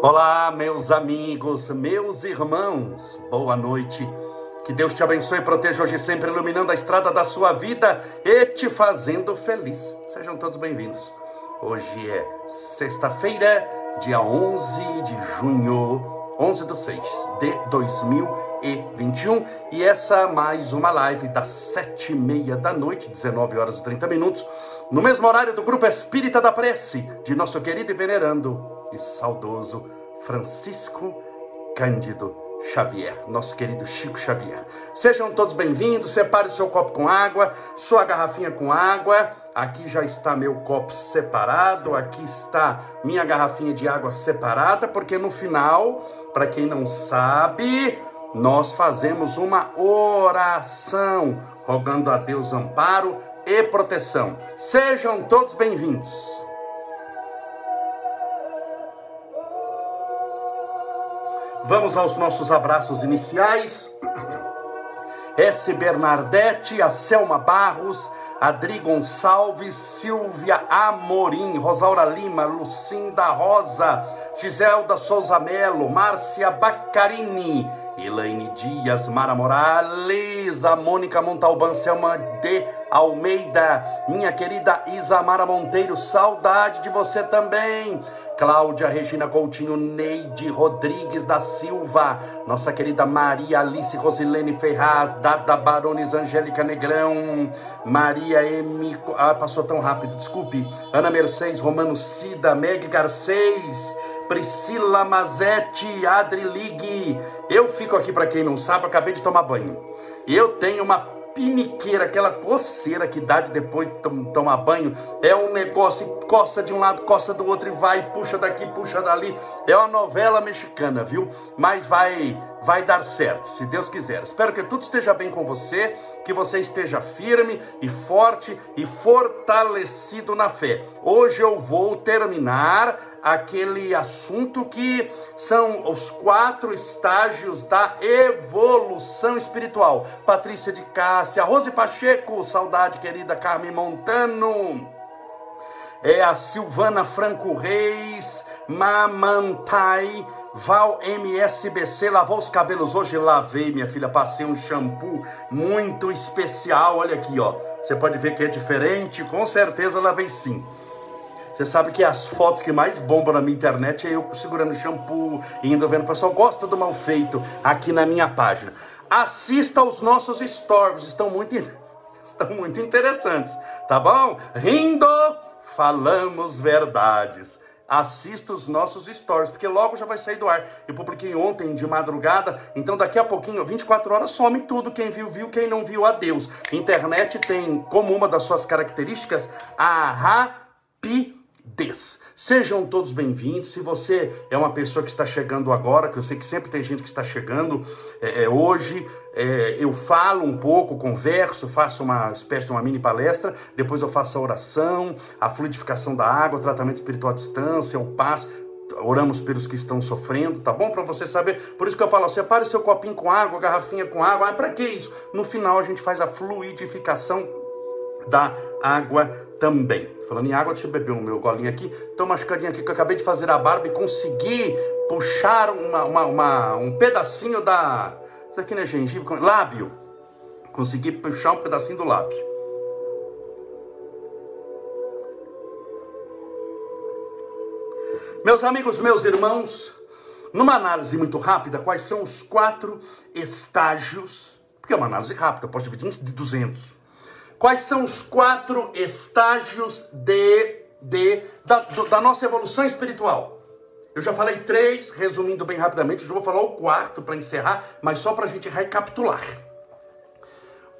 Olá, meus amigos, meus irmãos, boa noite. Que Deus te abençoe e proteja hoje sempre, iluminando a estrada da sua vida e te fazendo feliz. Sejam todos bem-vindos. Hoje é sexta-feira, dia 11 de junho, 11 do 6 de 2021. E essa mais uma live das sete e meia da noite, 19 horas e 30 minutos, no mesmo horário do Grupo Espírita da Prece, de nosso querido e venerando e saudoso Francisco Cândido Xavier, nosso querido Chico Xavier. Sejam todos bem-vindos, separe seu copo com água, sua garrafinha com água. Aqui já está meu copo separado, aqui está minha garrafinha de água separada, porque no final, para quem não sabe, nós fazemos uma oração, rogando a Deus amparo e proteção. Sejam todos bem-vindos. Vamos aos nossos abraços iniciais. S. Bernardete, a Selma Barros, Adri Gonçalves, Silvia Amorim, Rosaura Lima, Lucinda Rosa, Giselda Souza Melo, Márcia Baccarini, Elaine Dias, Mara Morales, a Mônica Montalban, Selma de Almeida, minha querida Isamara Monteiro, saudade de você também. Cláudia Regina Coutinho, Neide Rodrigues da Silva, nossa querida Maria Alice Rosilene Ferraz, Dada Barones Angélica Negrão, Maria M. Ah, passou tão rápido, desculpe. Ana Mercedes, Romano Cida, Meg Garcês, Priscila Mazetti, Adri Ligue. Eu fico aqui para quem não sabe, acabei de tomar banho. Eu tenho uma piniqueira, aquela coceira que dá de depois de tomar banho, é um negócio, coça de um lado, coça do outro e vai, puxa daqui, puxa dali. É uma novela mexicana, viu? Mas vai vai dar certo, se Deus quiser. Espero que tudo esteja bem com você, que você esteja firme e forte e fortalecido na fé. Hoje eu vou terminar aquele assunto que são os quatro estágios da evolução espiritual. Patrícia de Cássia, Rose Pacheco, saudade querida Carmen Montano, é a Silvana Franco Reis, Mamantai, Val MSBC, lavou os cabelos hoje? Lavei, minha filha, passei um shampoo muito especial, olha aqui, ó. Você pode ver que é diferente, com certeza lavei sim. Você sabe que as fotos que mais bombam na minha internet é eu segurando shampoo, indo vendo. O pessoal gosta do mal feito aqui na minha página. Assista aos nossos stories, estão muito, estão muito interessantes, tá bom? Rindo, falamos verdades assista os nossos stories, porque logo já vai sair do ar. Eu publiquei ontem de madrugada, então daqui a pouquinho, 24 horas, some tudo. Quem viu, viu, quem não viu, adeus. Internet tem como uma das suas características a rapidez des. Sejam todos bem-vindos. Se você é uma pessoa que está chegando agora, que eu sei que sempre tem gente que está chegando é, é, hoje, é, eu falo um pouco, converso, faço uma espécie de uma mini palestra, depois eu faço a oração, a fluidificação da água, o tratamento espiritual à distância, o paz. Oramos pelos que estão sofrendo, tá bom? Para você saber. Por isso que eu falo, separe seu copinho com água, garrafinha com água. Ah, para que isso? No final a gente faz a fluidificação da água também. Falando em água, deixa eu beber o meu golinho aqui. Tô machucadinho aqui que eu acabei de fazer a barba e consegui puxar uma, uma, uma, um pedacinho da. Isso aqui não é gengibre? Lábio. Consegui puxar um pedacinho do lábio. Meus amigos, meus irmãos, numa análise muito rápida, quais são os quatro estágios? Porque é uma análise rápida, posso dividir em 200 Quais são os quatro estágios de, de, da, da nossa evolução espiritual? Eu já falei três, resumindo bem rapidamente, eu vou falar o quarto para encerrar, mas só para a gente recapitular.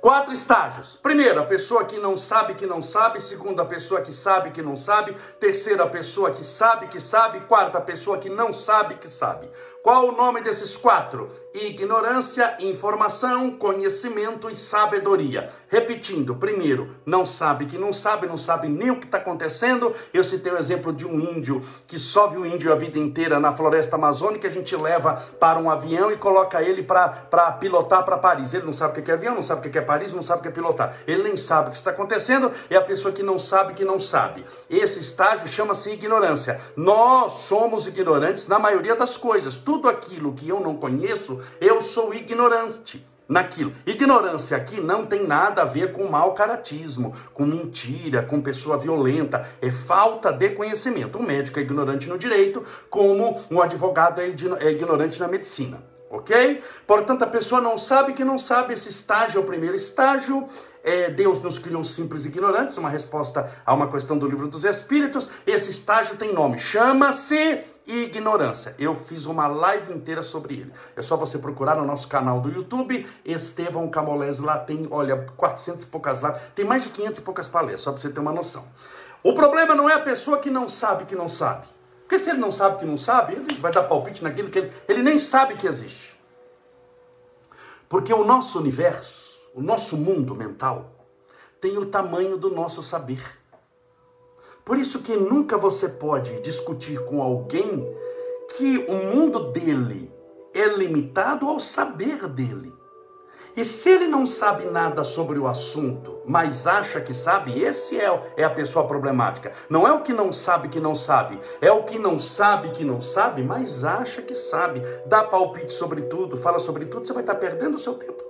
Quatro estágios. Primeiro, a pessoa que não sabe que não sabe. Segundo, a pessoa que sabe que não sabe. Terceira, a pessoa que sabe que sabe. Quarta, a pessoa que não sabe que sabe. Qual o nome desses quatro? Ignorância, informação, conhecimento e sabedoria. Repetindo, primeiro, não sabe que não sabe, não sabe nem o que está acontecendo. Eu citei o exemplo de um índio que só viu índio a vida inteira na floresta amazônica, a gente leva para um avião e coloca ele para pilotar para Paris. Ele não sabe o que é avião, não sabe o que é Paris, não sabe o que é pilotar. Ele nem sabe o que está acontecendo, é a pessoa que não sabe que não sabe. Esse estágio chama-se ignorância. Nós somos ignorantes na maioria das coisas. Tudo aquilo que eu não conheço, eu sou ignorante naquilo. Ignorância aqui não tem nada a ver com mau caratismo, com mentira, com pessoa violenta. É falta de conhecimento. Um médico é ignorante no direito, como um advogado é, é ignorante na medicina. Ok? Portanto, a pessoa não sabe que não sabe. Esse estágio é o primeiro estágio. É, Deus nos criou simples e ignorantes, uma resposta a uma questão do livro dos Espíritos. Esse estágio tem nome, chama-se ignorância. Eu fiz uma live inteira sobre ele. É só você procurar no nosso canal do YouTube, Estevão Camolese, lá tem, olha, 400 e poucas lives, tem mais de 500 e poucas palestras, só para você ter uma noção. O problema não é a pessoa que não sabe que não sabe. Porque se ele não sabe que não sabe, ele vai dar palpite naquilo que ele, ele nem sabe que existe. Porque o nosso universo, o nosso mundo mental, tem o tamanho do nosso saber. Por isso que nunca você pode discutir com alguém que o mundo dele é limitado ao saber dele. E se ele não sabe nada sobre o assunto, mas acha que sabe, esse é, é a pessoa problemática. Não é o que não sabe que não sabe, é o que não sabe que não sabe, mas acha que sabe. Dá palpite sobre tudo, fala sobre tudo, você vai estar perdendo o seu tempo.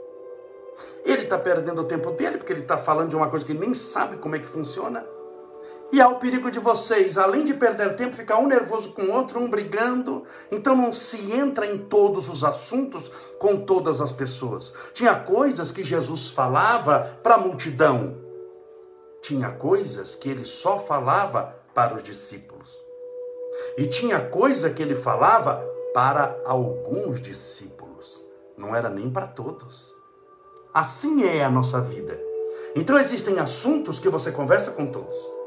Ele está perdendo o tempo dele, porque ele está falando de uma coisa que ele nem sabe como é que funciona. E há o perigo de vocês, além de perder tempo, ficar um nervoso com o outro, um brigando. Então não se entra em todos os assuntos com todas as pessoas. Tinha coisas que Jesus falava para a multidão. Tinha coisas que ele só falava para os discípulos. E tinha coisa que ele falava para alguns discípulos. Não era nem para todos. Assim é a nossa vida. Então existem assuntos que você conversa com todos.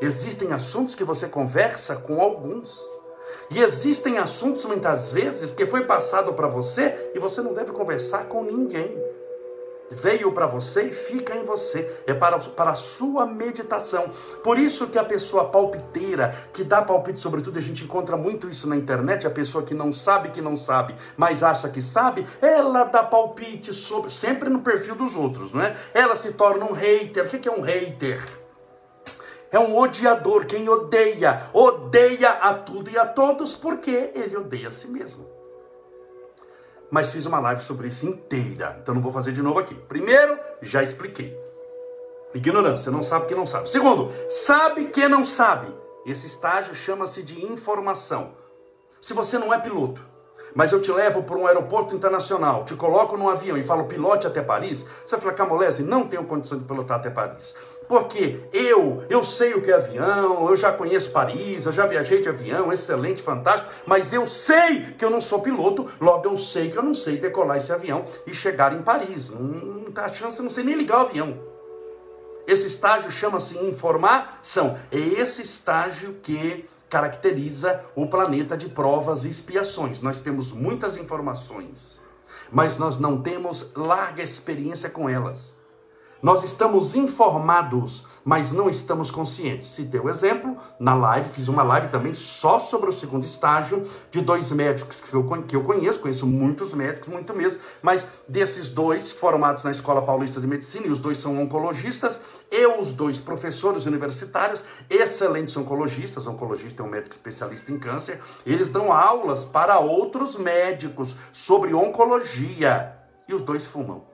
Existem assuntos que você conversa com alguns. E existem assuntos muitas vezes que foi passado para você e você não deve conversar com ninguém. Veio para você e fica em você. É para, para a sua meditação. Por isso que a pessoa palpiteira, que dá palpite sobre tudo, a gente encontra muito isso na internet, a pessoa que não sabe que não sabe, mas acha que sabe, ela dá palpite sobre, sempre no perfil dos outros, não é? Ela se torna um hater. O que é um hater? É um odiador, quem odeia, odeia a tudo e a todos, porque ele odeia a si mesmo. Mas fiz uma live sobre isso inteira, então não vou fazer de novo aqui. Primeiro, já expliquei. Ignorância, não sabe que não sabe. Segundo, sabe que não sabe. Esse estágio chama-se de informação. Se você não é piloto, mas eu te levo para um aeroporto internacional, te coloco num avião e falo pilote até Paris, você vai falar, Camolese, não tenho condição de pilotar até Paris. Porque eu, eu sei o que é avião, eu já conheço Paris, eu já viajei de avião, excelente, fantástico, mas eu sei que eu não sou piloto, logo eu sei que eu não sei decolar esse avião e chegar em Paris. Não, não tá a chance, eu não sei nem ligar o avião. Esse estágio chama-se informação. É esse estágio que caracteriza o planeta de provas e expiações. Nós temos muitas informações, mas nós não temos larga experiência com elas. Nós estamos informados, mas não estamos conscientes. Citei o exemplo na live, fiz uma live também só sobre o segundo estágio de dois médicos que eu, que eu conheço, conheço muitos médicos, muito mesmo, mas desses dois formados na Escola Paulista de Medicina, e os dois são oncologistas, e os dois professores universitários, excelentes oncologistas, oncologista é um médico especialista em câncer, eles dão aulas para outros médicos sobre oncologia, e os dois fumam.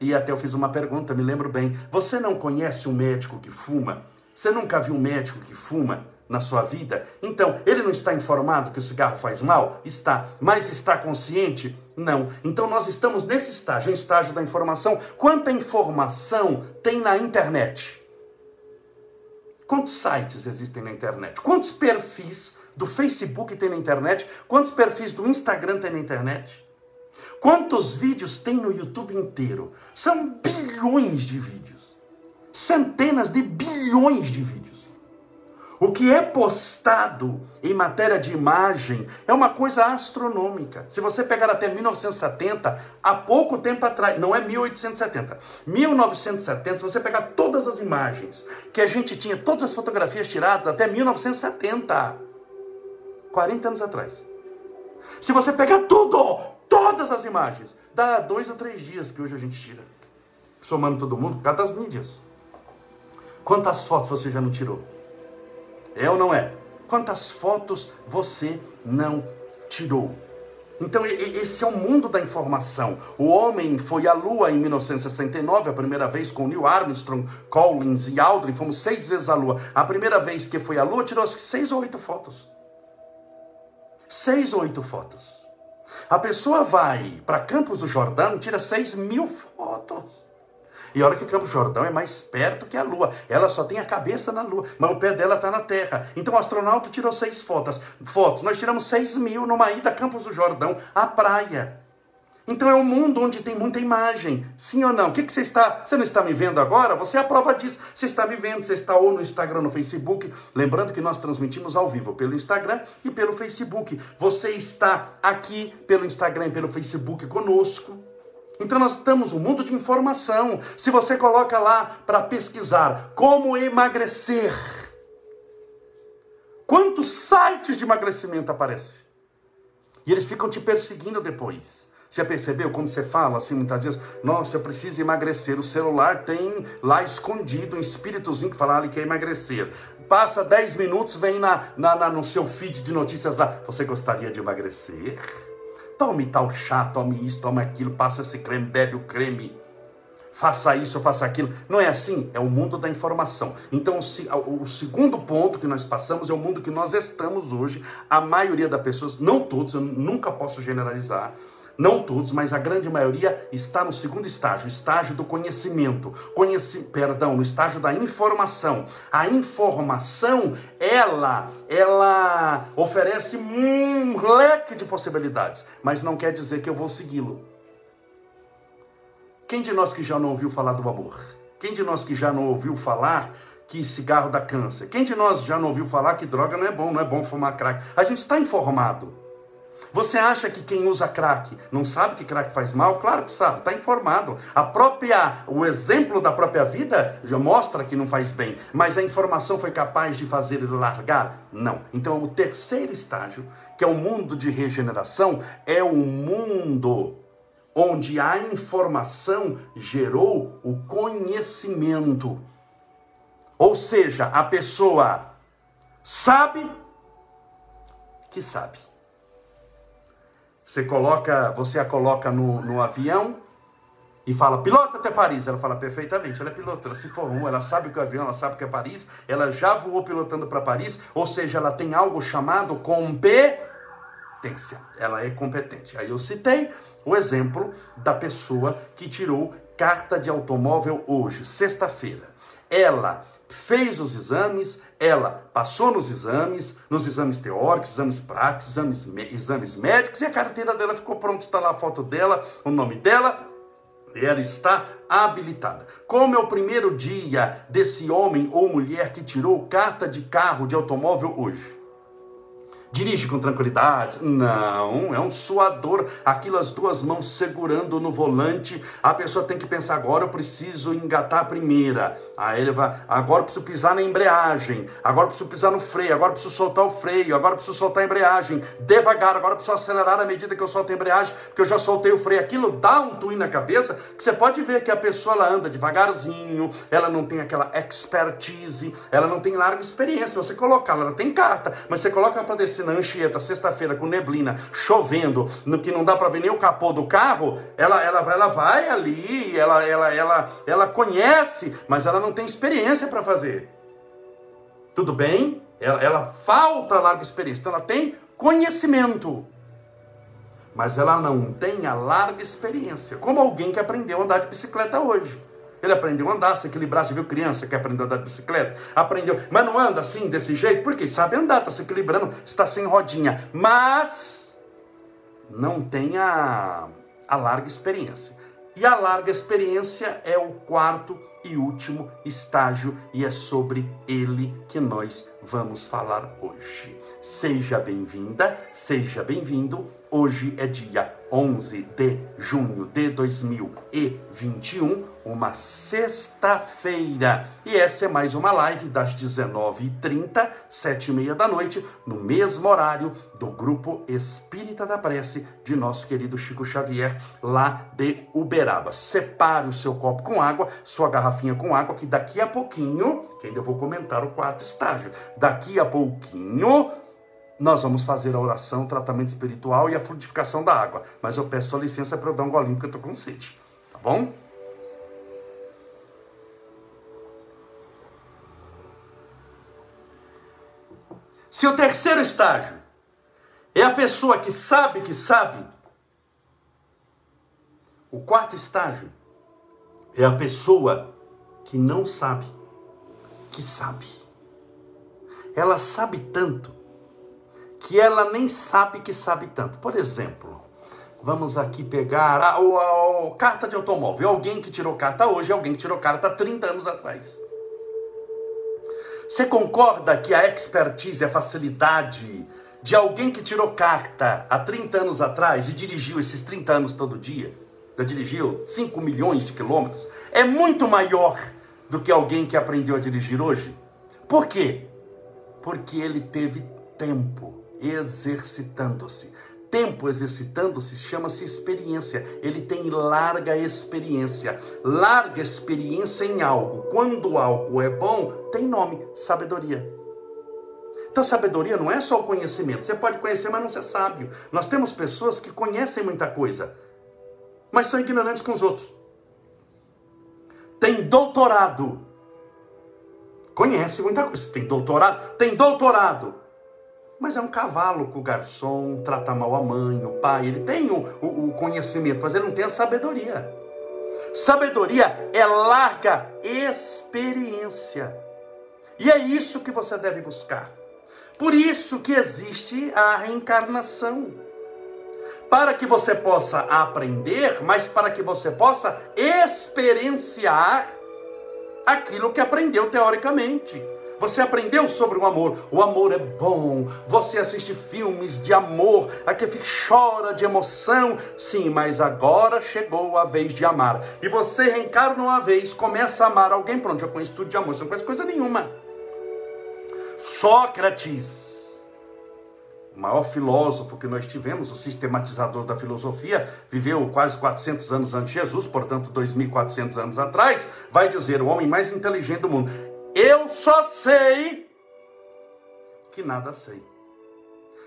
E até eu fiz uma pergunta, me lembro bem. Você não conhece um médico que fuma? Você nunca viu um médico que fuma na sua vida? Então, ele não está informado que o cigarro faz mal? Está. Mas está consciente? Não. Então, nós estamos nesse estágio, um estágio da informação. Quanta informação tem na internet? Quantos sites existem na internet? Quantos perfis do Facebook tem na internet? Quantos perfis do Instagram tem na internet? Quantos vídeos tem no YouTube inteiro? São bilhões de vídeos. Centenas de bilhões de vídeos. O que é postado em matéria de imagem é uma coisa astronômica. Se você pegar até 1970, há pouco tempo atrás, não é 1870, 1970, se você pegar todas as imagens que a gente tinha, todas as fotografias tiradas até 1970, 40 anos atrás. Se você pegar tudo, todas as imagens, dá dois ou três dias que hoje a gente tira. Somando todo mundo, por causa das mídias. Quantas fotos você já não tirou? É ou não é? Quantas fotos você não tirou? Então, esse é o mundo da informação. O homem foi à Lua em 1969, a primeira vez com Neil Armstrong, Collins e Aldrin. Fomos seis vezes à Lua. A primeira vez que foi à Lua, tirou acho que seis ou oito fotos. Seis ou oito fotos. A pessoa vai para Campos do Jordão, tira seis mil fotos. E olha que Campos Jordão é mais perto que a Lua. Ela só tem a cabeça na Lua, mas o pé dela está na Terra. Então o astronauta tirou seis fotos. fotos. Nós tiramos seis mil numa ida a Campos do Jordão, à praia. Então é um mundo onde tem muita imagem. Sim ou não? O que, que você está. Você não está me vendo agora? Você é a prova disso. Você está me vendo, você está ou no Instagram, no Facebook. Lembrando que nós transmitimos ao vivo pelo Instagram e pelo Facebook. Você está aqui pelo Instagram e pelo Facebook conosco. Então nós estamos no mundo de informação. Se você coloca lá para pesquisar como emagrecer, quantos sites de emagrecimento aparecem? E eles ficam te perseguindo depois. Você já percebeu como você fala assim muitas vezes? Nossa, eu preciso emagrecer. O celular tem lá escondido um espíritozinho que fala, ah, ele quer emagrecer. Passa 10 minutos, vem na, na, na, no seu feed de notícias lá. Você gostaria de emagrecer? Tome tal chá, tome isso, tome aquilo, passa esse creme, bebe o creme. Faça isso, faça aquilo. Não é assim? É o mundo da informação. Então, o segundo ponto que nós passamos é o mundo que nós estamos hoje. A maioria das pessoas, não todos, eu nunca posso generalizar, não todos, mas a grande maioria está no segundo estágio, estágio do conhecimento, conheci, perdão, no estágio da informação. A informação, ela, ela oferece um leque de possibilidades, mas não quer dizer que eu vou segui-lo. Quem de nós que já não ouviu falar do amor? Quem de nós que já não ouviu falar que cigarro dá câncer? Quem de nós já não ouviu falar que droga não é bom, não é bom fumar crack? A gente está informado. Você acha que quem usa crack não sabe que crack faz mal? Claro que sabe, está informado. A própria, o exemplo da própria vida já mostra que não faz bem, mas a informação foi capaz de fazer ele largar? Não. Então, o terceiro estágio, que é o mundo de regeneração, é o mundo onde a informação gerou o conhecimento. Ou seja, a pessoa sabe que sabe. Você coloca, você a coloca no, no avião e fala, pilota até Paris. Ela fala perfeitamente, ela é piloto, ela se formou, ela sabe que é o avião, ela sabe que é Paris, ela já voou pilotando para Paris, ou seja, ela tem algo chamado competência. Ela é competente. Aí eu citei o exemplo da pessoa que tirou carta de automóvel hoje, sexta-feira. Ela fez os exames, ela passou nos exames, nos exames teóricos, exames práticos, exames, exames médicos, e a carteira dela ficou pronta, está lá a foto dela, o nome dela, e ela está habilitada. Como é o primeiro dia desse homem ou mulher que tirou carta de carro, de automóvel hoje? Dirige com tranquilidade? Não, é um suador. Aquilo as duas mãos segurando no volante. A pessoa tem que pensar: agora eu preciso engatar a primeira. Aí ele vai, agora eu preciso pisar na embreagem. Agora eu preciso pisar no freio. Agora eu preciso soltar o freio. Agora eu preciso soltar a embreagem. Devagar. Agora eu preciso acelerar à medida que eu solto a embreagem, porque eu já soltei o freio. Aquilo dá um twin na cabeça que você pode ver que a pessoa ela anda devagarzinho. Ela não tem aquela expertise. Ela não tem larga experiência. Você colocar, ela tem carta, mas você coloca para descer na Anchieta, sexta-feira, com neblina, chovendo, no que não dá para ver nem o capô do carro, ela, ela, ela vai ali, ela, ela, ela, ela conhece, mas ela não tem experiência para fazer. Tudo bem? Ela, ela falta larga experiência, então ela tem conhecimento mas ela não tem a larga experiência, como alguém que aprendeu a andar de bicicleta hoje. Ele aprendeu a andar, se equilibrar. Você viu criança que aprendeu a andar de bicicleta? Aprendeu, mas não anda assim, desse jeito, porque sabe andar, está se equilibrando, está sem rodinha. Mas não tem a, a larga experiência. E a larga experiência é o quarto e último estágio, e é sobre ele que nós vamos falar hoje. Seja bem-vinda, seja bem-vindo. Hoje é dia 11 de junho de 2021, uma sexta-feira. E essa é mais uma live das 19h30, 7h30 da noite, no mesmo horário do Grupo Espírita da Prece de nosso querido Chico Xavier, lá de Uberaba. Separe o seu copo com água, sua garrafinha com água, que daqui a pouquinho, que ainda vou comentar o quarto estágio, daqui a pouquinho nós vamos fazer a oração, o tratamento espiritual e a frutificação da água. Mas eu peço sua licença para eu dar um golinho, porque eu estou com sede. Tá bom? Se o terceiro estágio é a pessoa que sabe que sabe, o quarto estágio é a pessoa que não sabe que sabe. Ela sabe tanto que ela nem sabe que sabe tanto. Por exemplo, vamos aqui pegar a, a, a, carta de automóvel. Alguém que tirou carta hoje, alguém que tirou carta 30 anos atrás. Você concorda que a expertise, a facilidade de alguém que tirou carta há 30 anos atrás e dirigiu esses 30 anos todo dia, já dirigiu 5 milhões de quilômetros, é muito maior do que alguém que aprendeu a dirigir hoje? Por quê? Porque ele teve tempo exercitando-se. Tempo exercitando-se chama-se experiência. Ele tem larga experiência. Larga experiência em algo. Quando algo é bom, tem nome: sabedoria. Então, sabedoria não é só o conhecimento. Você pode conhecer, mas não ser sábio. Nós temos pessoas que conhecem muita coisa, mas são ignorantes com os outros. Tem doutorado. Conhece muita coisa. Tem doutorado? Tem doutorado mas é um cavalo que o garçom trata mal a mãe, o pai. Ele tem o, o, o conhecimento, mas ele não tem a sabedoria. Sabedoria é larga experiência. E é isso que você deve buscar. Por isso que existe a reencarnação. Para que você possa aprender, mas para que você possa experienciar aquilo que aprendeu teoricamente. Você aprendeu sobre o amor. O amor é bom. Você assiste filmes de amor, aqui fica chora de emoção. Sim, mas agora chegou a vez de amar. E você reencarna uma vez, começa a amar alguém. Pronto, já conhece tudo de amor. Você não conhece coisa nenhuma. Sócrates, o maior filósofo que nós tivemos, o sistematizador da filosofia, viveu quase 400 anos antes de Jesus, portanto 2.400 anos atrás, vai dizer o homem mais inteligente do mundo. Eu só sei que nada sei.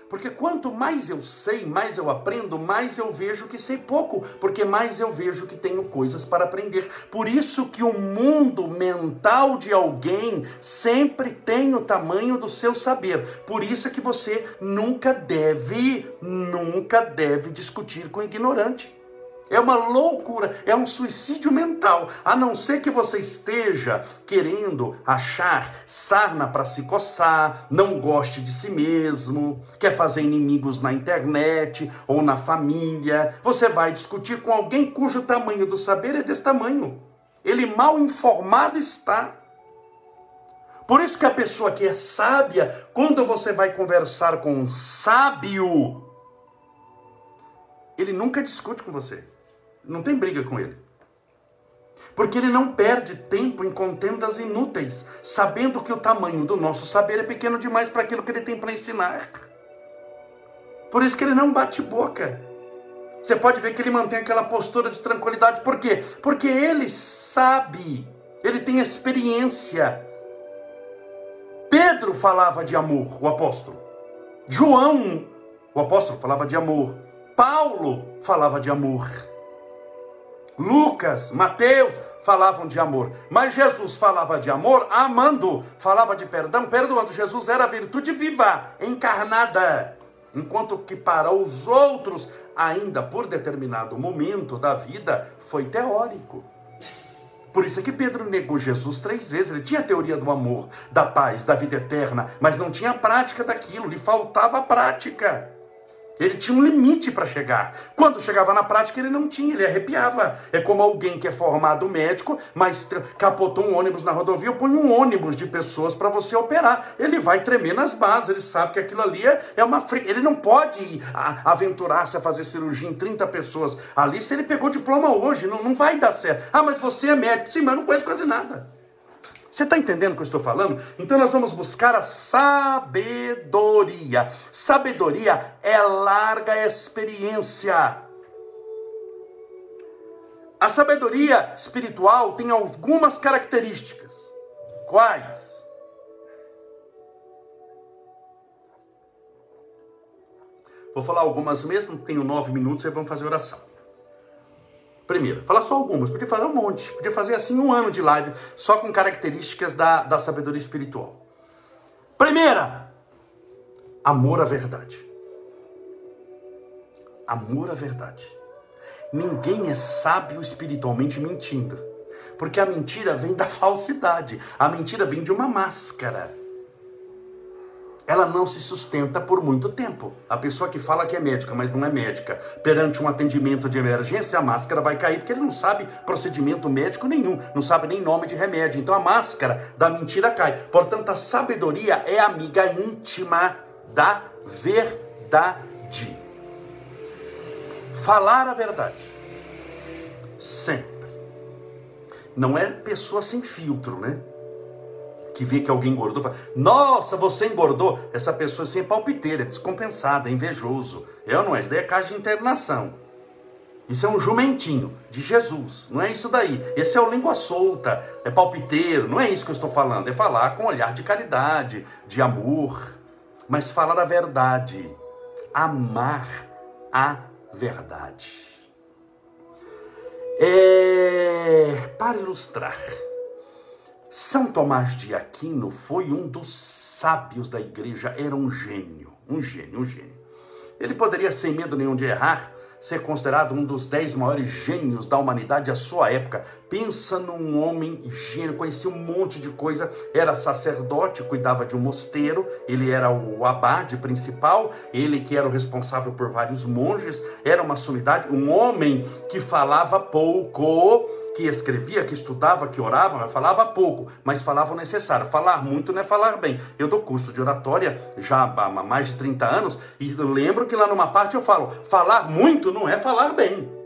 Porque quanto mais eu sei, mais eu aprendo, mais eu vejo que sei pouco, porque mais eu vejo que tenho coisas para aprender. Por isso que o mundo mental de alguém sempre tem o tamanho do seu saber. Por isso é que você nunca deve, nunca deve discutir com ignorante. É uma loucura, é um suicídio mental. A não ser que você esteja querendo achar sarna para se coçar, não goste de si mesmo, quer fazer inimigos na internet ou na família. Você vai discutir com alguém cujo tamanho do saber é desse tamanho. Ele mal informado está. Por isso que a pessoa que é sábia, quando você vai conversar com um sábio, ele nunca discute com você. Não tem briga com ele. Porque ele não perde tempo em contendas inúteis, sabendo que o tamanho do nosso saber é pequeno demais para aquilo que ele tem para ensinar. Por isso que ele não bate boca. Você pode ver que ele mantém aquela postura de tranquilidade. Por quê? Porque ele sabe, ele tem experiência. Pedro falava de amor, o apóstolo. João, o apóstolo, falava de amor. Paulo falava de amor. Lucas, Mateus falavam de amor, mas Jesus falava de amor amando, falava de perdão, perdoando. Jesus era a virtude viva, encarnada. Enquanto que para os outros, ainda por determinado momento da vida, foi teórico. Por isso é que Pedro negou Jesus três vezes. Ele tinha a teoria do amor, da paz, da vida eterna, mas não tinha a prática daquilo, lhe faltava a prática. Ele tinha um limite para chegar. Quando chegava na prática, ele não tinha, ele arrepiava. É como alguém que é formado médico, mas capotou um ônibus na rodovia, põe um ônibus de pessoas para você operar. Ele vai tremer nas bases, ele sabe que aquilo ali é, é uma. Ele não pode aventurar-se a fazer cirurgia em 30 pessoas ali se ele pegou diploma hoje. Não, não vai dar certo. Ah, mas você é médico. Sim, mas eu não conheço quase nada. Você está entendendo o que eu estou falando? Então nós vamos buscar a sabedoria. Sabedoria é larga experiência. A sabedoria espiritual tem algumas características. Quais? Vou falar algumas mesmo, tenho nove minutos e vamos fazer oração. Primeiro, falar só algumas, podia falar um monte, podia fazer assim um ano de live só com características da, da sabedoria espiritual. Primeira, amor à verdade. Amor à verdade. Ninguém é sábio espiritualmente mentindo, porque a mentira vem da falsidade, a mentira vem de uma máscara ela não se sustenta por muito tempo. A pessoa que fala que é médica, mas não é médica, perante um atendimento de emergência, a máscara vai cair porque ele não sabe procedimento médico nenhum, não sabe nem nome de remédio. Então a máscara da mentira cai. Portanto, a sabedoria é amiga íntima da verdade. Falar a verdade. Sempre. Não é pessoa sem filtro, né? Que vê que alguém engordou, fala, nossa, você engordou. Essa pessoa assim é palpiteira, é descompensada, é invejoso. É ou não é? Isso daí é caso de internação. Isso é um jumentinho de Jesus, não é isso daí. Esse é o língua solta, é palpiteiro, não é isso que eu estou falando. É falar com olhar de caridade, de amor, mas falar a verdade, amar a verdade. É, para ilustrar, são Tomás de Aquino foi um dos sábios da igreja, era um gênio, um gênio, um gênio. Ele poderia, sem medo nenhum de errar, ser considerado um dos dez maiores gênios da humanidade à sua época. Pensa num homem gênio, conhecia um monte de coisa, era sacerdote, cuidava de um mosteiro, ele era o abade principal, ele que era o responsável por vários monges, era uma sumidade, um homem que falava pouco, que escrevia, que estudava, que orava, falava pouco, mas falava o necessário. Falar muito não é falar bem. Eu dou curso de oratória já há mais de 30 anos e lembro que lá numa parte eu falo: falar muito não é falar bem.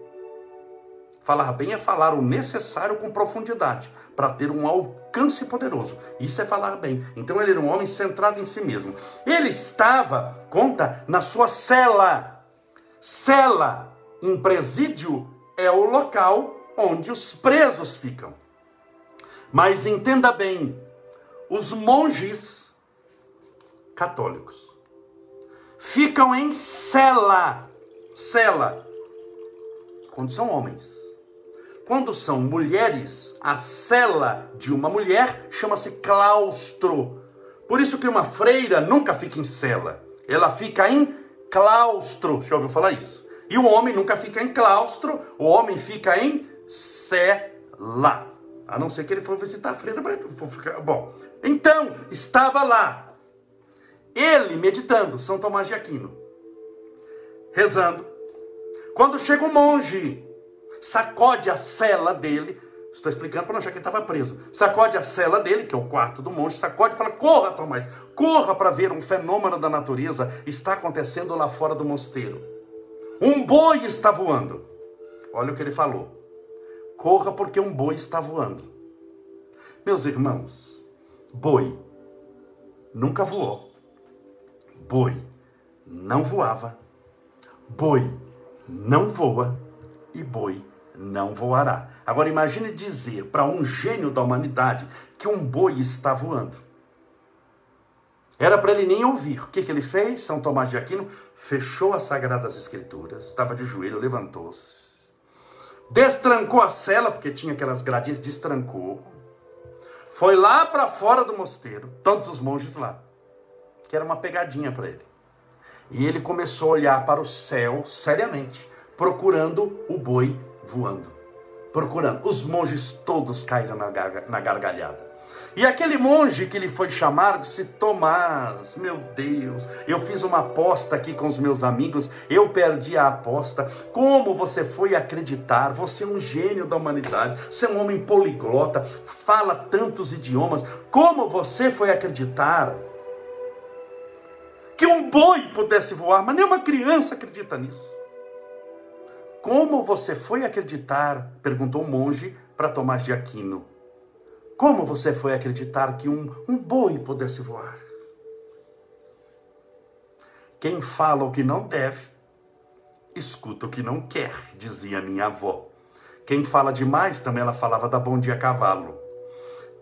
Falar bem é falar o necessário com profundidade, para ter um alcance poderoso. Isso é falar bem. Então ele era um homem centrado em si mesmo. Ele estava, conta, na sua cela. Cela em presídio é o local onde os presos ficam. Mas entenda bem, os monges católicos ficam em cela, cela, quando são homens. Quando são mulheres, a cela de uma mulher chama-se claustro. Por isso que uma freira nunca fica em cela, ela fica em claustro. Já ouviu falar isso? E o homem nunca fica em claustro, o homem fica em cela. A não ser que ele for visitar a freira, mas for ficar. Bom, então, estava lá, ele meditando, São Tomás de Aquino, rezando. Quando chega um monge, sacode a cela dele, estou explicando para não achar que ele estava preso. Sacode a cela dele, que é o quarto do monge, sacode e fala: Corra, Tomás, corra para ver um fenômeno da natureza está acontecendo lá fora do mosteiro. Um boi está voando. Olha o que ele falou. Corra porque um boi está voando. Meus irmãos, boi nunca voou. Boi não voava. Boi não voa e boi não voará. Agora imagine dizer para um gênio da humanidade que um boi está voando. Era para ele nem ouvir. O que, que ele fez? São Tomás de Aquino fechou as Sagradas Escrituras, estava de joelho, levantou-se destrancou a cela, porque tinha aquelas gradinhas, destrancou. Foi lá para fora do mosteiro, todos os monges lá, que era uma pegadinha para ele. E ele começou a olhar para o céu seriamente, procurando o boi voando. Procurando. Os monges todos caíram na, gargalhada. E aquele monge que lhe foi chamar disse: Tomás, meu Deus, eu fiz uma aposta aqui com os meus amigos, eu perdi a aposta. Como você foi acreditar? Você é um gênio da humanidade, você é um homem poliglota, fala tantos idiomas. Como você foi acreditar que um boi pudesse voar? Mas nenhuma criança acredita nisso. Como você foi acreditar? perguntou o monge para Tomás de Aquino. Como você foi acreditar que um, um boi pudesse voar? Quem fala o que não deve, escuta o que não quer, dizia minha avó. Quem fala demais, também ela falava da bom dia cavalo.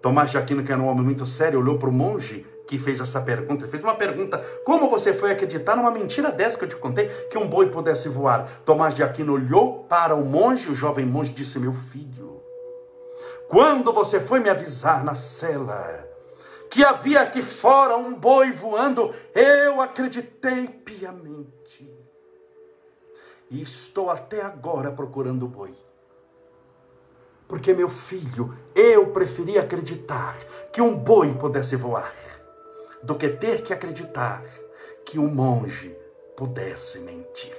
Tomás de Aquino, que era um homem muito sério, olhou para o monge que fez essa pergunta. Ele fez uma pergunta: Como você foi acreditar numa mentira dessa que eu te contei, que um boi pudesse voar? Tomás de Aquino olhou para o monge, o jovem monge disse: Meu filho, quando você foi me avisar na cela que havia aqui fora um boi voando, eu acreditei piamente. E estou até agora procurando o boi. Porque, meu filho, eu preferi acreditar que um boi pudesse voar do que ter que acreditar que um monge pudesse mentir.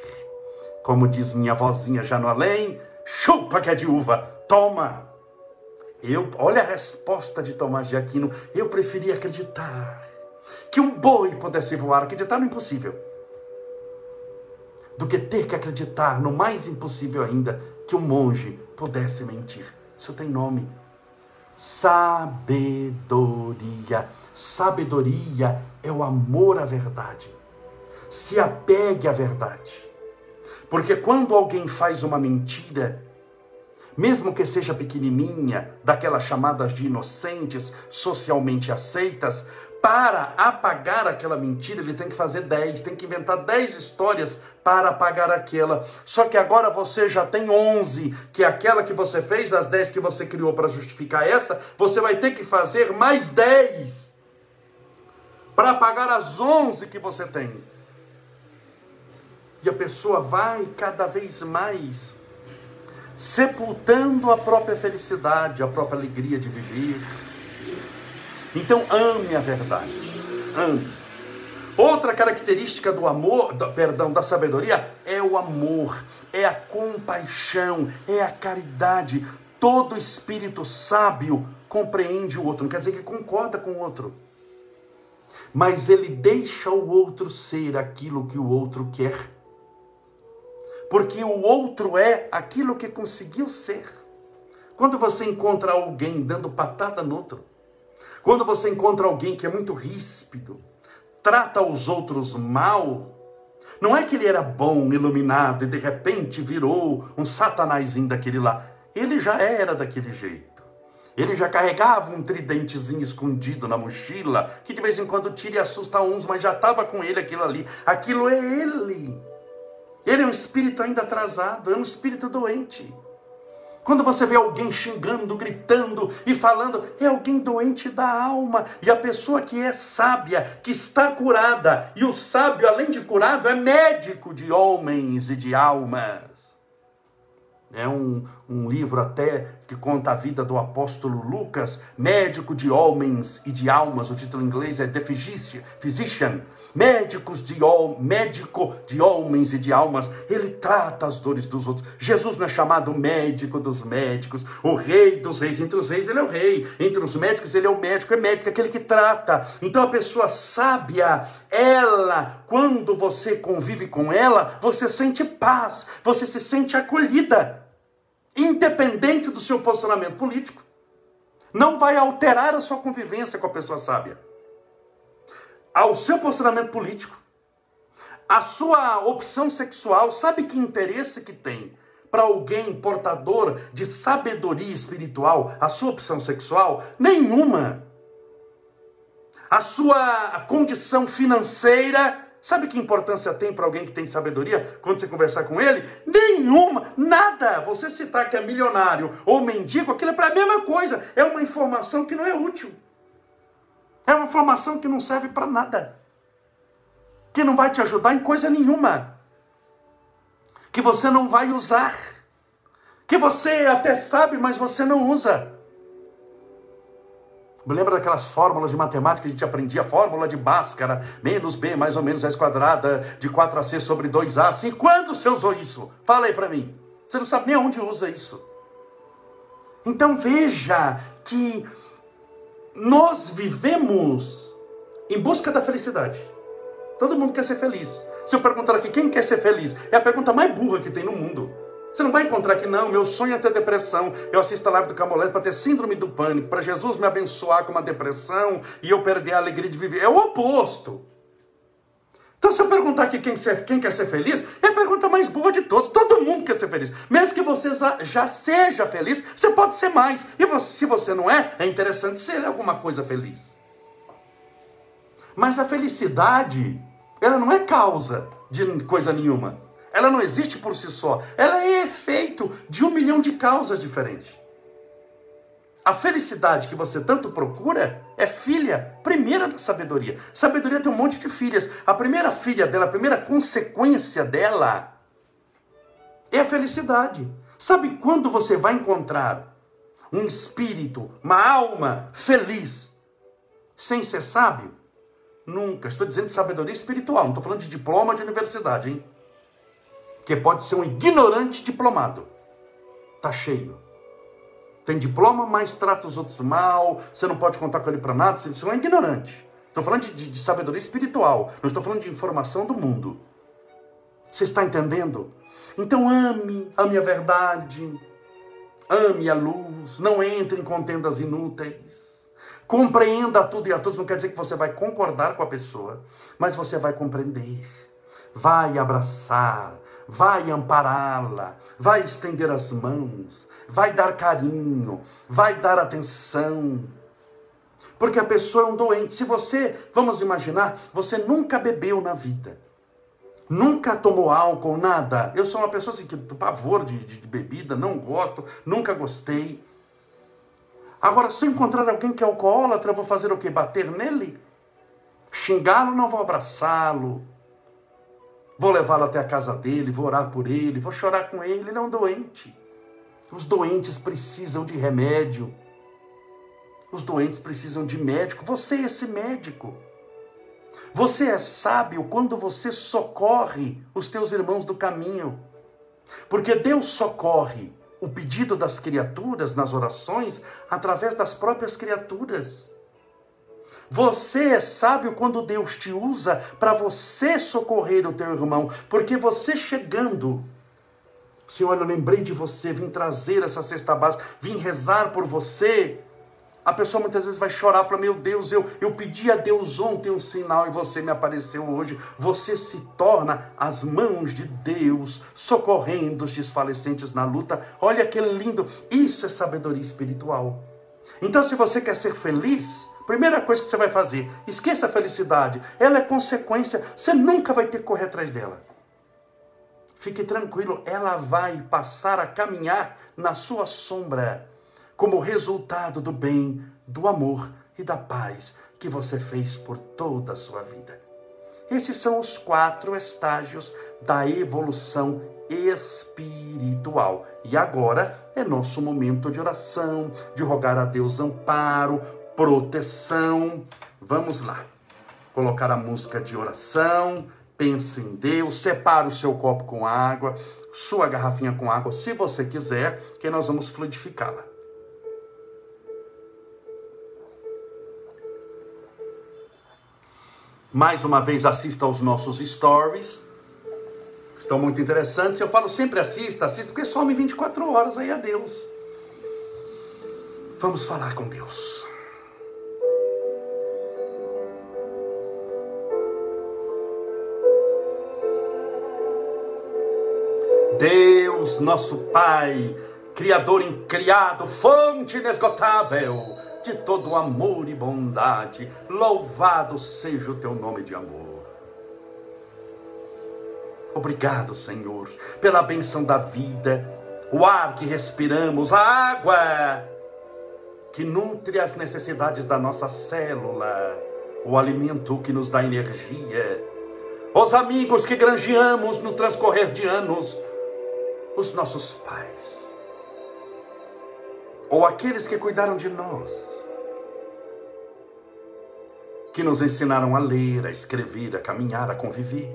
Como diz minha vozinha já no além, chupa que é de uva, toma. Eu, olha a resposta de Tomás de Aquino, eu preferia acreditar que um boi pudesse voar, acreditar no impossível, do que ter que acreditar no mais impossível ainda, que um monge pudesse mentir. Isso tem nome, sabedoria. Sabedoria é o amor à verdade. Se apegue à verdade. Porque quando alguém faz uma mentira, mesmo que seja pequenininha, daquelas chamadas de inocentes, socialmente aceitas, para apagar aquela mentira, ele tem que fazer 10, tem que inventar 10 histórias para apagar aquela. Só que agora você já tem 11, que é aquela que você fez, as 10 que você criou para justificar essa, você vai ter que fazer mais 10 para apagar as 11 que você tem. E a pessoa vai cada vez mais sepultando a própria felicidade, a própria alegria de viver então ame a verdade. Ame. Outra característica do amor, do, perdão, da sabedoria é o amor, é a compaixão, é a caridade. Todo espírito sábio compreende o outro, não quer dizer que concorda com o outro. Mas ele deixa o outro ser aquilo que o outro quer. Porque o outro é aquilo que conseguiu ser. Quando você encontra alguém dando patada no outro, quando você encontra alguém que é muito ríspido, trata os outros mal, não é que ele era bom, iluminado e de repente virou um satanazinho daquele lá. Ele já era daquele jeito. Ele já carregava um tridentezinho escondido na mochila, que de vez em quando tira e assusta uns, mas já estava com ele aquilo ali. Aquilo é ele. Ele é um espírito ainda atrasado, é um espírito doente. Quando você vê alguém xingando, gritando e falando, é alguém doente da alma. E a pessoa que é sábia, que está curada, e o sábio, além de curado, é médico de homens e de almas. É um, um livro até que conta a vida do apóstolo Lucas, médico de homens e de almas. O título em inglês é The Physician médicos de médico de homens e de almas, ele trata as dores dos outros. Jesus não é chamado médico dos médicos, o rei dos reis, entre os reis ele é o rei, entre os médicos ele é o médico, é médico aquele que trata. Então a pessoa sábia, ela, quando você convive com ela, você sente paz, você se sente acolhida, independente do seu posicionamento político. Não vai alterar a sua convivência com a pessoa sábia ao seu posicionamento político, a sua opção sexual, sabe que interesse que tem para alguém portador de sabedoria espiritual a sua opção sexual? Nenhuma. A sua condição financeira, sabe que importância tem para alguém que tem sabedoria quando você conversar com ele? Nenhuma, nada. Você citar que é milionário ou mendigo, aquilo é para a mesma coisa. É uma informação que não é útil. É uma informação que não serve para nada. Que não vai te ajudar em coisa nenhuma. Que você não vai usar. Que você até sabe, mas você não usa. Me lembra daquelas fórmulas de matemática que a gente aprendia, fórmula de Bhaskara, menos B mais ou menos a quadrada de 4AC sobre 2A. Assim, quando você usou isso? Fala aí para mim. Você não sabe nem onde usa isso. Então veja que nós vivemos em busca da felicidade. Todo mundo quer ser feliz. Se eu perguntar aqui quem quer ser feliz, é a pergunta mais burra que tem no mundo. Você não vai encontrar que não, meu sonho é ter depressão. Eu assisto a live do Camolete para ter síndrome do pânico, para Jesus me abençoar com uma depressão e eu perder a alegria de viver. É o oposto. Então, se eu perguntar aqui quem, quem quer ser feliz, é a pergunta mais boa de todos. Todo mundo quer ser feliz. Mesmo que você já seja feliz, você pode ser mais. E você, se você não é, é interessante ser alguma coisa feliz. Mas a felicidade, ela não é causa de coisa nenhuma. Ela não existe por si só. Ela é efeito de um milhão de causas diferentes. A felicidade que você tanto procura é filha primeira da sabedoria. Sabedoria tem um monte de filhas. A primeira filha dela, a primeira consequência dela é a felicidade. Sabe quando você vai encontrar um espírito, uma alma feliz, sem ser sábio? Nunca. Estou dizendo de sabedoria espiritual, não estou falando de diploma de universidade, hein? que pode ser um ignorante diplomado. Está cheio. Tem diploma, mas trata os outros mal, você não pode contar com ele para nada, você é um ignorante. Estou falando de, de, sabedoria espiritual, não estou falando de informação do mundo. Você está entendendo? Então ame, ame a verdade, ame a luz, não entre em contendas inúteis. Compreenda tudo e a todos, não quer dizer que você vai concordar com a pessoa, mas você vai compreender, vai abraçar, vai ampará-la, vai estender as mãos, vai dar carinho, vai dar atenção. Porque a pessoa é um doente. Se você, vamos imaginar, você nunca bebeu na vida, nunca tomou álcool, nada. Eu sou uma pessoa assim, que pavor de, de, de bebida, não gosto, nunca gostei. Agora, se eu encontrar alguém que é alcoólatra, eu vou fazer o quê? Bater nele? Xingá-lo, não vou abraçá-lo Vou levá-lo até a casa dele, vou orar por ele, vou chorar com ele. Ele é um doente. Os doentes precisam de remédio. Os doentes precisam de médico. Você é esse médico. Você é sábio quando você socorre os teus irmãos do caminho. Porque Deus socorre o pedido das criaturas nas orações através das próprias criaturas. Você é sábio quando Deus te usa para você socorrer o teu irmão, porque você chegando, Senhor, eu lembrei de você, vim trazer essa cesta básica, vim rezar por você. A pessoa muitas vezes vai chorar para meu Deus, eu, eu pedi a Deus ontem um sinal e você me apareceu hoje. Você se torna as mãos de Deus, socorrendo os desfalecentes na luta. Olha que lindo, isso é sabedoria espiritual. Então, se você quer ser feliz, Primeira coisa que você vai fazer, esqueça a felicidade. Ela é consequência, você nunca vai ter que correr atrás dela. Fique tranquilo, ela vai passar a caminhar na sua sombra, como resultado do bem, do amor e da paz que você fez por toda a sua vida. Esses são os quatro estágios da evolução espiritual. E agora é nosso momento de oração, de rogar a Deus amparo, proteção. Vamos lá. Colocar a música de oração. Pense em Deus. Separe o seu copo com água, sua garrafinha com água, se você quiser, que nós vamos fluidificá-la. Mais uma vez, assista aos nossos stories. Estão muito interessantes. Eu falo sempre assista, assista, porque some 24 horas aí a Deus. Vamos falar com Deus. Deus, nosso Pai, Criador incriado, fonte inesgotável de todo amor e bondade, louvado seja o teu nome de amor. Obrigado, Senhor, pela benção da vida, o ar que respiramos, a água que nutre as necessidades da nossa célula, o alimento que nos dá energia, os amigos que granjeamos no transcorrer de anos, os nossos pais, ou aqueles que cuidaram de nós, que nos ensinaram a ler, a escrever, a caminhar, a conviver,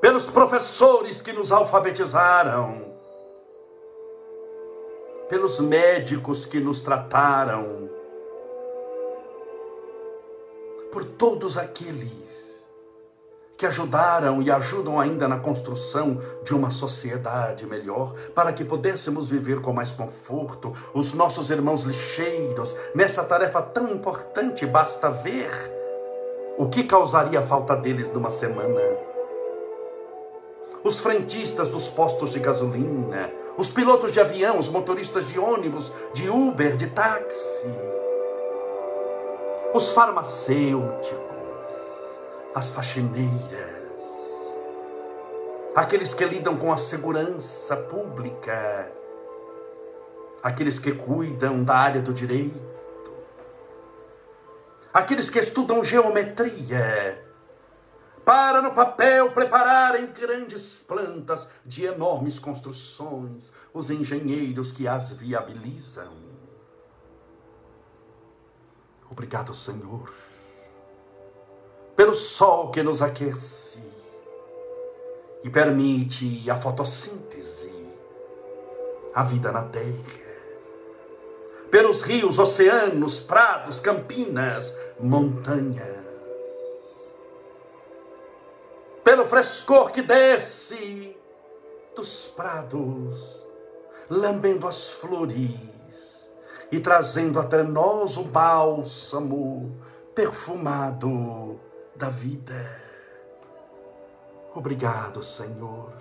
pelos professores que nos alfabetizaram, pelos médicos que nos trataram, por todos aqueles que ajudaram e ajudam ainda na construção de uma sociedade melhor, para que pudéssemos viver com mais conforto, os nossos irmãos lixeiros, nessa tarefa tão importante, basta ver o que causaria a falta deles numa semana. Os frentistas dos postos de gasolina, os pilotos de avião, os motoristas de ônibus, de Uber, de táxi, os farmacêuticos, as faxineiras, aqueles que lidam com a segurança pública, aqueles que cuidam da área do direito, aqueles que estudam geometria, para no papel prepararem grandes plantas de enormes construções, os engenheiros que as viabilizam. Obrigado, Senhor pelo sol que nos aquece e permite a fotossíntese, a vida na terra. Pelos rios, oceanos, prados, campinas, montanhas. Pelo frescor que desce dos prados, lambendo as flores e trazendo até nós o bálsamo perfumado da vida. Obrigado, Senhor,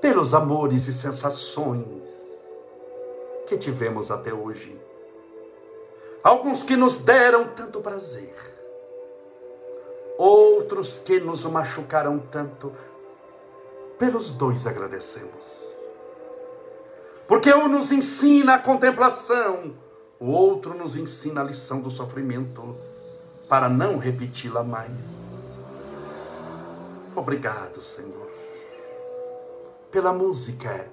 pelos amores e sensações que tivemos até hoje. Alguns que nos deram tanto prazer, outros que nos machucaram tanto. Pelos dois agradecemos. Porque um nos ensina a contemplação, o outro nos ensina a lição do sofrimento para não repeti-la mais. Obrigado, Senhor, pela música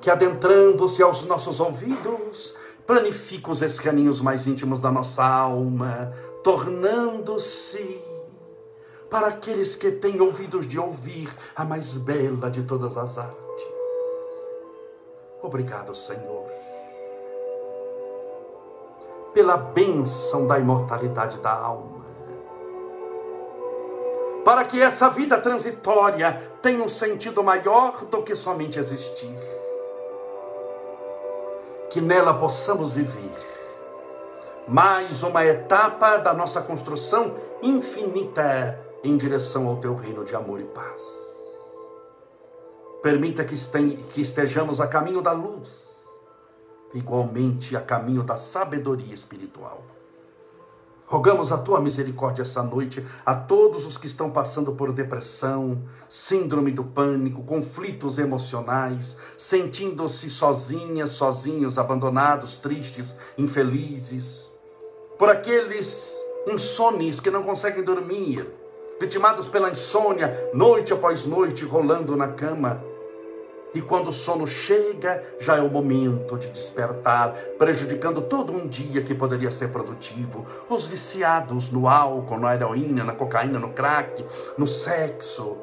que, adentrando-se aos nossos ouvidos, planifica os escaninhos mais íntimos da nossa alma, tornando-se para aqueles que têm ouvidos de ouvir a mais bela de todas as artes. Obrigado, Senhor pela bênção da imortalidade da alma. Para que essa vida transitória tenha um sentido maior do que somente existir. Que nela possamos viver mais uma etapa da nossa construção infinita em direção ao teu reino de amor e paz. Permita que estejamos a caminho da luz igualmente a caminho da sabedoria espiritual. Rogamos a tua misericórdia essa noite a todos os que estão passando por depressão, síndrome do pânico, conflitos emocionais, sentindo-se sozinhas, sozinhos, abandonados, tristes, infelizes. Por aqueles insones que não conseguem dormir, vitimados pela insônia, noite após noite, rolando na cama e quando o sono chega, já é o momento de despertar, prejudicando todo um dia que poderia ser produtivo. Os viciados no álcool, na heroína, na cocaína, no crack, no sexo,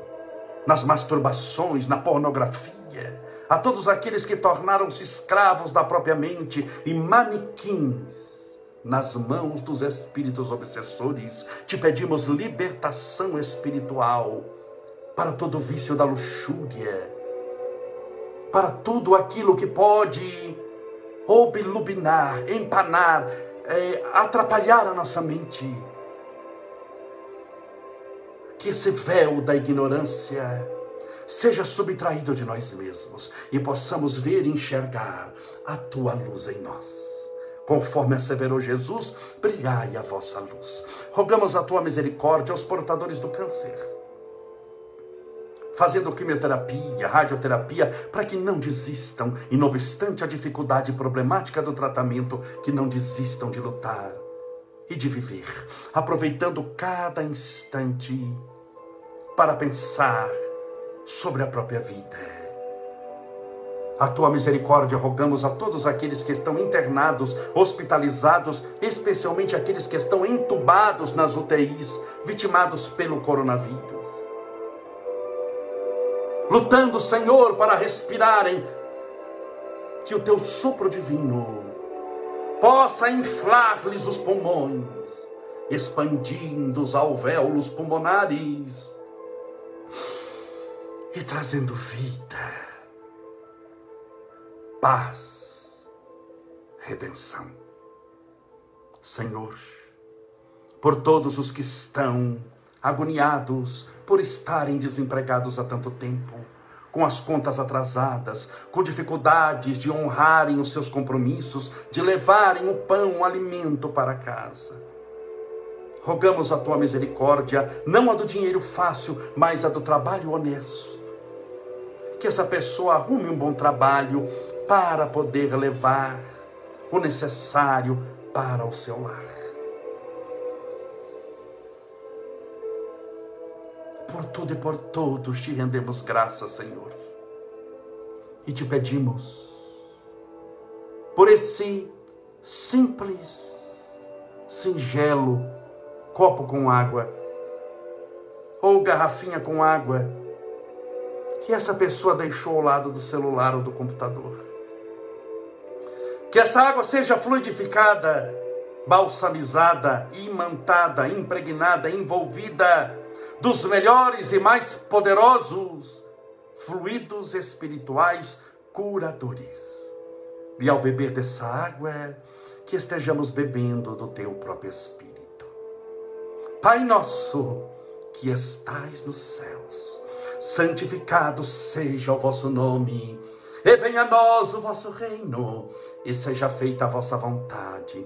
nas masturbações, na pornografia. A todos aqueles que tornaram-se escravos da própria mente e manequins nas mãos dos espíritos obsessores, te pedimos libertação espiritual para todo vício da luxúria para tudo aquilo que pode oblubinar, empanar, é, atrapalhar a nossa mente. Que esse véu da ignorância seja subtraído de nós mesmos e possamos ver e enxergar a tua luz em nós. Conforme asseverou Jesus, brilhai a vossa luz. Rogamos a tua misericórdia aos portadores do câncer fazendo quimioterapia, radioterapia, para que não desistam e, não obstante a dificuldade problemática do tratamento, que não desistam de lutar e de viver, aproveitando cada instante para pensar sobre a própria vida. a tua misericórdia rogamos a todos aqueles que estão internados, hospitalizados, especialmente aqueles que estão entubados nas UTIs, vitimados pelo coronavírus. Lutando, Senhor, para respirarem, que o teu sopro divino possa inflar-lhes os pulmões, expandindo os alvéolos pulmonares e trazendo vida paz, redenção. Senhor, por todos os que estão agoniados por estarem desempregados há tanto tempo, com as contas atrasadas, com dificuldades de honrarem os seus compromissos, de levarem o pão, o alimento para casa. Rogamos a tua misericórdia, não a do dinheiro fácil, mas a do trabalho honesto. Que essa pessoa arrume um bom trabalho, para poder levar o necessário para o seu lar. Por tudo e por todos te rendemos graças, Senhor. E te pedimos por esse simples, singelo copo com água ou garrafinha com água que essa pessoa deixou ao lado do celular ou do computador. Que essa água seja fluidificada, balsamizada, imantada, impregnada, envolvida dos melhores e mais poderosos fluidos espirituais curadores. E ao beber dessa água, que estejamos bebendo do teu próprio Espírito. Pai nosso, que estais nos céus, santificado seja o vosso nome e venha a nós o vosso reino, e seja feita a vossa vontade,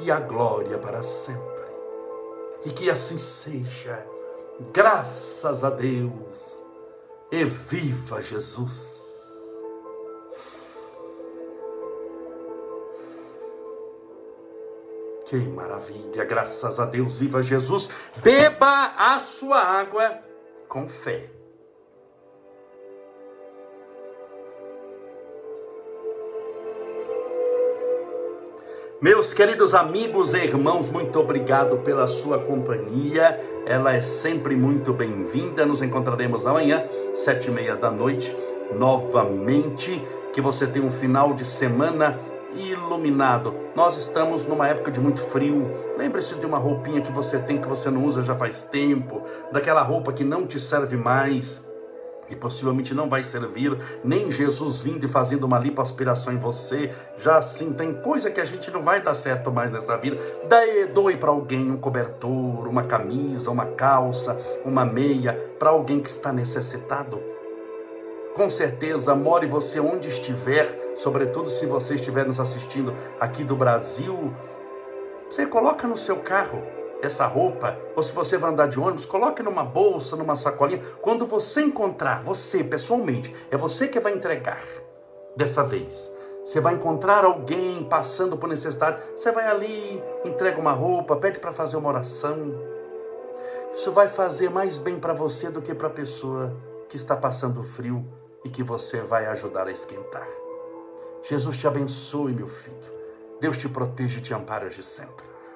e a glória para sempre. E que assim seja, graças a Deus, e viva Jesus. Que maravilha, graças a Deus, viva Jesus. Beba a sua água com fé. Meus queridos amigos e irmãos, muito obrigado pela sua companhia. Ela é sempre muito bem-vinda. Nos encontraremos amanhã, sete e meia da noite, novamente. Que você tenha um final de semana iluminado. Nós estamos numa época de muito frio. Lembre-se de uma roupinha que você tem que você não usa já faz tempo, daquela roupa que não te serve mais e possivelmente não vai servir nem Jesus vindo e fazendo uma lipoaspiração em você. Já assim, tem coisa que a gente não vai dar certo mais nessa vida. Daí, doe para alguém um cobertor, uma camisa, uma calça, uma meia, para alguém que está necessitado. Com certeza, more você onde estiver, sobretudo se você estiver nos assistindo aqui do Brasil, você coloca no seu carro essa roupa, ou se você vai andar de ônibus, coloque numa bolsa, numa sacolinha. Quando você encontrar, você pessoalmente, é você que vai entregar dessa vez. Você vai encontrar alguém passando por necessidade, você vai ali, entrega uma roupa, pede para fazer uma oração. Isso vai fazer mais bem para você do que para a pessoa que está passando frio e que você vai ajudar a esquentar. Jesus te abençoe, meu filho. Deus te proteja e te ampare de sempre.